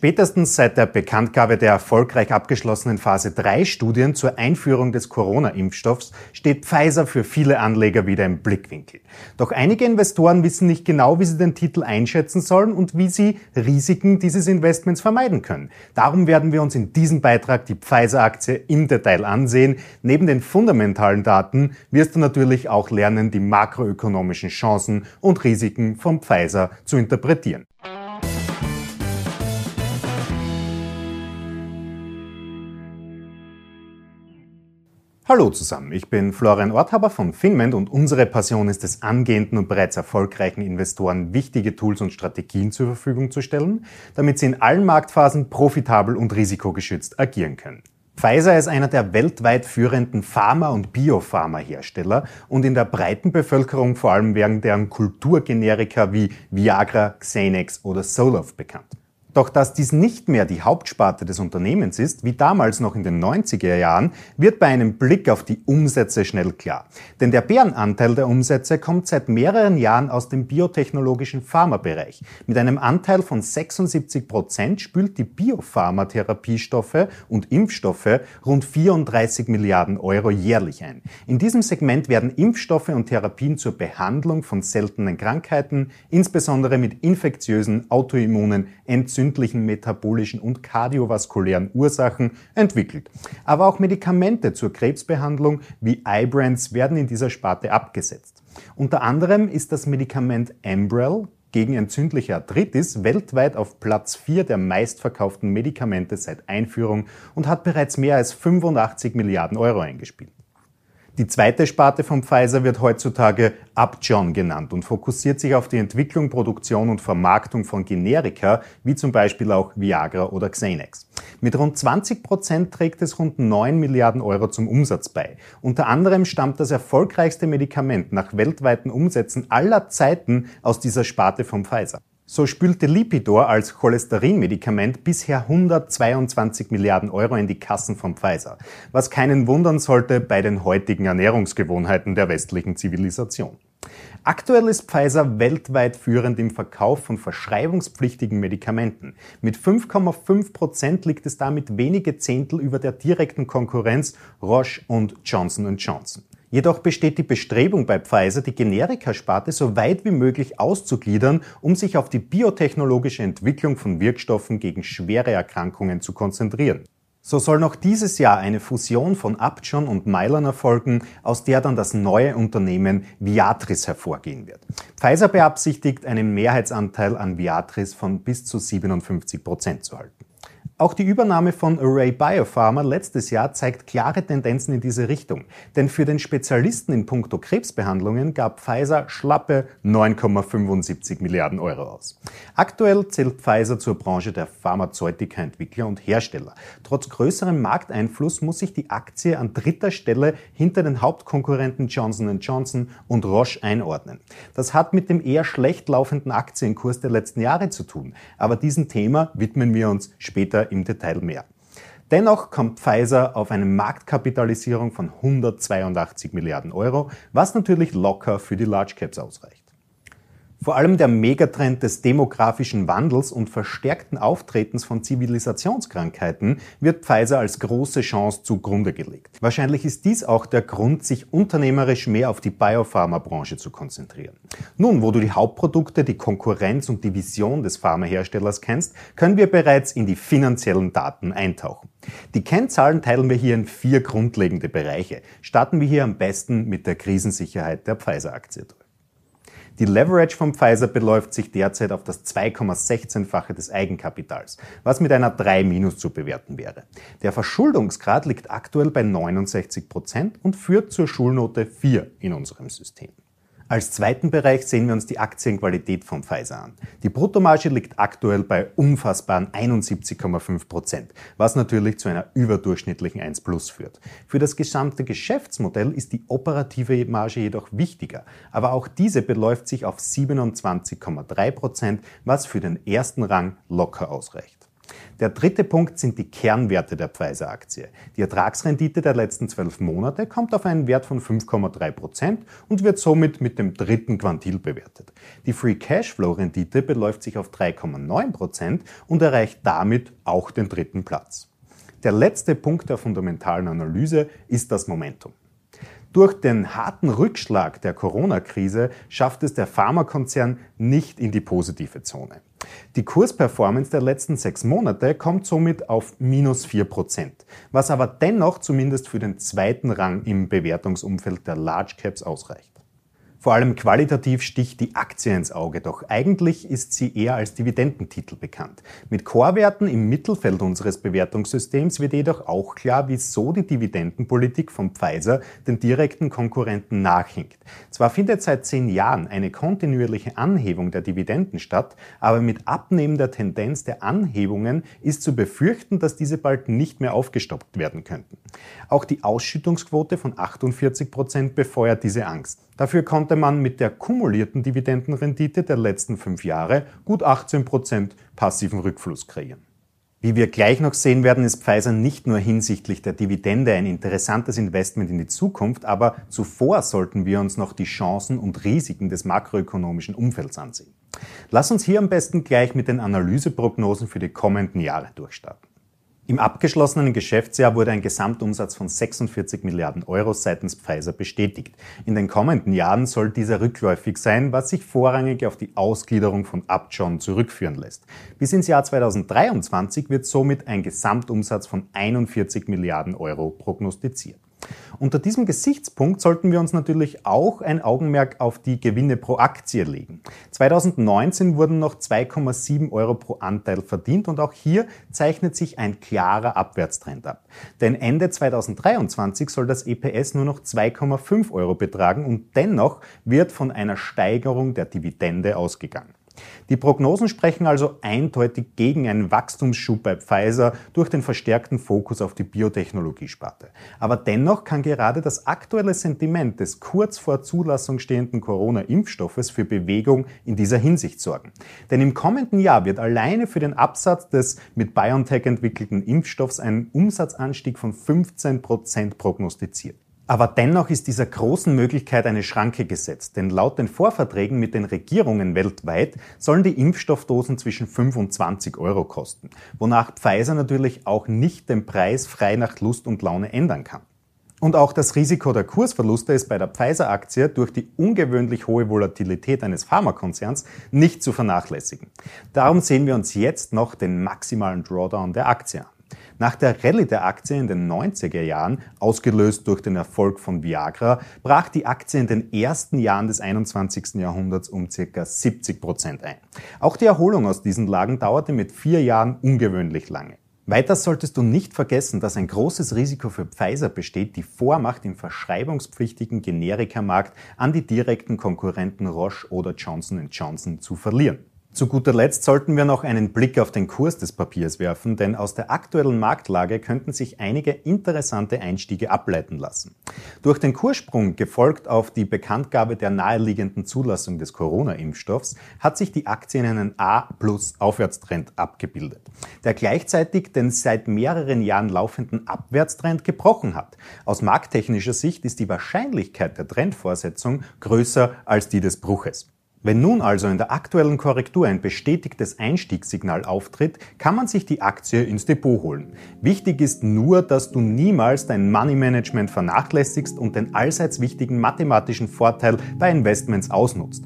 Spätestens seit der Bekanntgabe der erfolgreich abgeschlossenen Phase 3 Studien zur Einführung des Corona-Impfstoffs steht Pfizer für viele Anleger wieder im Blickwinkel. Doch einige Investoren wissen nicht genau, wie sie den Titel einschätzen sollen und wie sie Risiken dieses Investments vermeiden können. Darum werden wir uns in diesem Beitrag die Pfizer-Aktie im Detail ansehen. Neben den fundamentalen Daten wirst du natürlich auch lernen, die makroökonomischen Chancen und Risiken von Pfizer zu interpretieren. Hallo zusammen, ich bin Florian Orthaber von Finment und unsere Passion ist es, angehenden und bereits erfolgreichen Investoren wichtige Tools und Strategien zur Verfügung zu stellen, damit sie in allen Marktphasen profitabel und risikogeschützt agieren können. Pfizer ist einer der weltweit führenden Pharma- und Biopharma-Hersteller und in der breiten Bevölkerung vor allem wegen deren Kulturgenerika wie Viagra, Xenex oder Zoloft bekannt. Doch dass dies nicht mehr die Hauptsparte des Unternehmens ist, wie damals noch in den 90er Jahren, wird bei einem Blick auf die Umsätze schnell klar. Denn der Bärenanteil der Umsätze kommt seit mehreren Jahren aus dem biotechnologischen Pharmabereich. Mit einem Anteil von 76 Prozent spült die Biopharmatherapiestoffe und Impfstoffe rund 34 Milliarden Euro jährlich ein. In diesem Segment werden Impfstoffe und Therapien zur Behandlung von seltenen Krankheiten, insbesondere mit infektiösen, autoimmunen, Entzündungen, entzündlichen, metabolischen und kardiovaskulären Ursachen entwickelt. Aber auch Medikamente zur Krebsbehandlung wie Ibrance werden in dieser Sparte abgesetzt. Unter anderem ist das Medikament Ambrel gegen entzündliche Arthritis weltweit auf Platz 4 der meistverkauften Medikamente seit Einführung und hat bereits mehr als 85 Milliarden Euro eingespielt. Die zweite Sparte von Pfizer wird heutzutage Upjohn genannt und fokussiert sich auf die Entwicklung, Produktion und Vermarktung von Generika, wie zum Beispiel auch Viagra oder Xenex. Mit rund 20 Prozent trägt es rund 9 Milliarden Euro zum Umsatz bei. Unter anderem stammt das erfolgreichste Medikament nach weltweiten Umsätzen aller Zeiten aus dieser Sparte von Pfizer. So spülte Lipidor als Cholesterinmedikament bisher 122 Milliarden Euro in die Kassen von Pfizer, was keinen wundern sollte bei den heutigen Ernährungsgewohnheiten der westlichen Zivilisation. Aktuell ist Pfizer weltweit führend im Verkauf von verschreibungspflichtigen Medikamenten. Mit 5,5 Prozent liegt es damit wenige Zehntel über der direkten Konkurrenz Roche und Johnson Johnson. Jedoch besteht die Bestrebung bei Pfizer, die Generikasparte so weit wie möglich auszugliedern, um sich auf die biotechnologische Entwicklung von Wirkstoffen gegen schwere Erkrankungen zu konzentrieren. So soll noch dieses Jahr eine Fusion von Upjohn und Mylan erfolgen, aus der dann das neue Unternehmen Viatris hervorgehen wird. Pfizer beabsichtigt, einen Mehrheitsanteil an Viatris von bis zu 57 Prozent zu halten. Auch die Übernahme von Array Biopharma letztes Jahr zeigt klare Tendenzen in diese Richtung. Denn für den Spezialisten in puncto Krebsbehandlungen gab Pfizer schlappe 9,75 Milliarden Euro aus. Aktuell zählt Pfizer zur Branche der Pharmazeutika-Entwickler und Hersteller. Trotz größerem Markteinfluss muss sich die Aktie an dritter Stelle hinter den Hauptkonkurrenten Johnson Johnson und Roche einordnen. Das hat mit dem eher schlecht laufenden Aktienkurs der letzten Jahre zu tun. Aber diesem Thema widmen wir uns später im Detail mehr. Dennoch kommt Pfizer auf eine Marktkapitalisierung von 182 Milliarden Euro, was natürlich locker für die Large Caps ausreicht. Vor allem der Megatrend des demografischen Wandels und verstärkten Auftretens von Zivilisationskrankheiten wird Pfizer als große Chance zugrunde gelegt. Wahrscheinlich ist dies auch der Grund, sich unternehmerisch mehr auf die Biopharmabranche zu konzentrieren. Nun, wo du die Hauptprodukte, die Konkurrenz und die Vision des Pharmaherstellers kennst, können wir bereits in die finanziellen Daten eintauchen. Die Kennzahlen teilen wir hier in vier grundlegende Bereiche. Starten wir hier am besten mit der Krisensicherheit der Pfizer-Aktie. Die Leverage von Pfizer beläuft sich derzeit auf das 2,16-fache des Eigenkapitals, was mit einer 3 minus zu bewerten wäre. Der Verschuldungsgrad liegt aktuell bei 69 Prozent und führt zur Schulnote 4 in unserem System. Als zweiten Bereich sehen wir uns die Aktienqualität von Pfizer an. Die Bruttomarge liegt aktuell bei unfassbaren 71,5 Prozent, was natürlich zu einer überdurchschnittlichen 1 Plus führt. Für das gesamte Geschäftsmodell ist die operative Marge jedoch wichtiger, aber auch diese beläuft sich auf 27,3 Prozent, was für den ersten Rang locker ausreicht. Der dritte Punkt sind die Kernwerte der Pfizer-Aktie. Die Ertragsrendite der letzten zwölf Monate kommt auf einen Wert von 5,3 Prozent und wird somit mit dem dritten Quantil bewertet. Die Free Cashflow-Rendite beläuft sich auf 3,9 Prozent und erreicht damit auch den dritten Platz. Der letzte Punkt der fundamentalen Analyse ist das Momentum. Durch den harten Rückschlag der Corona-Krise schafft es der Pharmakonzern nicht in die positive Zone. Die Kursperformance der letzten sechs Monate kommt somit auf minus vier Prozent, was aber dennoch zumindest für den zweiten Rang im Bewertungsumfeld der Large Caps ausreicht. Vor allem qualitativ sticht die Aktie ins Auge, doch eigentlich ist sie eher als Dividendentitel bekannt. Mit Chorwerten im Mittelfeld unseres Bewertungssystems wird jedoch auch klar, wieso die Dividendenpolitik von Pfizer den direkten Konkurrenten nachhinkt. Zwar findet seit zehn Jahren eine kontinuierliche Anhebung der Dividenden statt, aber mit abnehmender Tendenz der Anhebungen ist zu befürchten, dass diese bald nicht mehr aufgestockt werden könnten. Auch die Ausschüttungsquote von 48 Prozent befeuert diese Angst. Dafür konnte man mit der kumulierten Dividendenrendite der letzten fünf Jahre gut 18 Prozent passiven Rückfluss kreieren. Wie wir gleich noch sehen werden, ist Pfizer nicht nur hinsichtlich der Dividende ein interessantes Investment in die Zukunft, aber zuvor sollten wir uns noch die Chancen und Risiken des makroökonomischen Umfelds ansehen. Lass uns hier am besten gleich mit den Analyseprognosen für die kommenden Jahre durchstarten. Im abgeschlossenen Geschäftsjahr wurde ein Gesamtumsatz von 46 Milliarden Euro seitens Pfizer bestätigt. In den kommenden Jahren soll dieser rückläufig sein, was sich vorrangig auf die Ausgliederung von Upjohn zurückführen lässt. Bis ins Jahr 2023 wird somit ein Gesamtumsatz von 41 Milliarden Euro prognostiziert. Unter diesem Gesichtspunkt sollten wir uns natürlich auch ein Augenmerk auf die Gewinne pro Aktie legen. 2019 wurden noch 2,7 Euro pro Anteil verdient und auch hier zeichnet sich ein klarer Abwärtstrend ab. Denn Ende 2023 soll das EPS nur noch 2,5 Euro betragen und dennoch wird von einer Steigerung der Dividende ausgegangen. Die Prognosen sprechen also eindeutig gegen einen Wachstumsschub bei Pfizer durch den verstärkten Fokus auf die Biotechnologiesparte. Aber dennoch kann gerade das aktuelle Sentiment des kurz vor Zulassung stehenden Corona-Impfstoffes für Bewegung in dieser Hinsicht sorgen. Denn im kommenden Jahr wird alleine für den Absatz des mit BioNTech entwickelten Impfstoffs ein Umsatzanstieg von 15 Prozent prognostiziert. Aber dennoch ist dieser großen Möglichkeit eine Schranke gesetzt, denn laut den Vorverträgen mit den Regierungen weltweit sollen die Impfstoffdosen zwischen 5 und 20 Euro kosten, wonach Pfizer natürlich auch nicht den Preis frei nach Lust und Laune ändern kann. Und auch das Risiko der Kursverluste ist bei der Pfizer-Aktie durch die ungewöhnlich hohe Volatilität eines Pharmakonzerns nicht zu vernachlässigen. Darum sehen wir uns jetzt noch den maximalen Drawdown der Aktie an. Nach der Rallye der Aktie in den 90er Jahren, ausgelöst durch den Erfolg von Viagra, brach die Aktie in den ersten Jahren des 21. Jahrhunderts um ca. 70 Prozent ein. Auch die Erholung aus diesen Lagen dauerte mit vier Jahren ungewöhnlich lange. Weiter solltest du nicht vergessen, dass ein großes Risiko für Pfizer besteht, die Vormacht im verschreibungspflichtigen Generikamarkt an die direkten Konkurrenten Roche oder Johnson Johnson zu verlieren. Zu guter Letzt sollten wir noch einen Blick auf den Kurs des Papiers werfen, denn aus der aktuellen Marktlage könnten sich einige interessante Einstiege ableiten lassen. Durch den Kurssprung, gefolgt auf die Bekanntgabe der naheliegenden Zulassung des Corona-Impfstoffs, hat sich die Aktie in einen A-Plus-Aufwärtstrend abgebildet, der gleichzeitig den seit mehreren Jahren laufenden Abwärtstrend gebrochen hat. Aus markttechnischer Sicht ist die Wahrscheinlichkeit der Trendvorsetzung größer als die des Bruches. Wenn nun also in der aktuellen Korrektur ein bestätigtes Einstiegssignal auftritt, kann man sich die Aktie ins Depot holen. Wichtig ist nur, dass du niemals dein Money Management vernachlässigst und den allseits wichtigen mathematischen Vorteil bei Investments ausnutzt.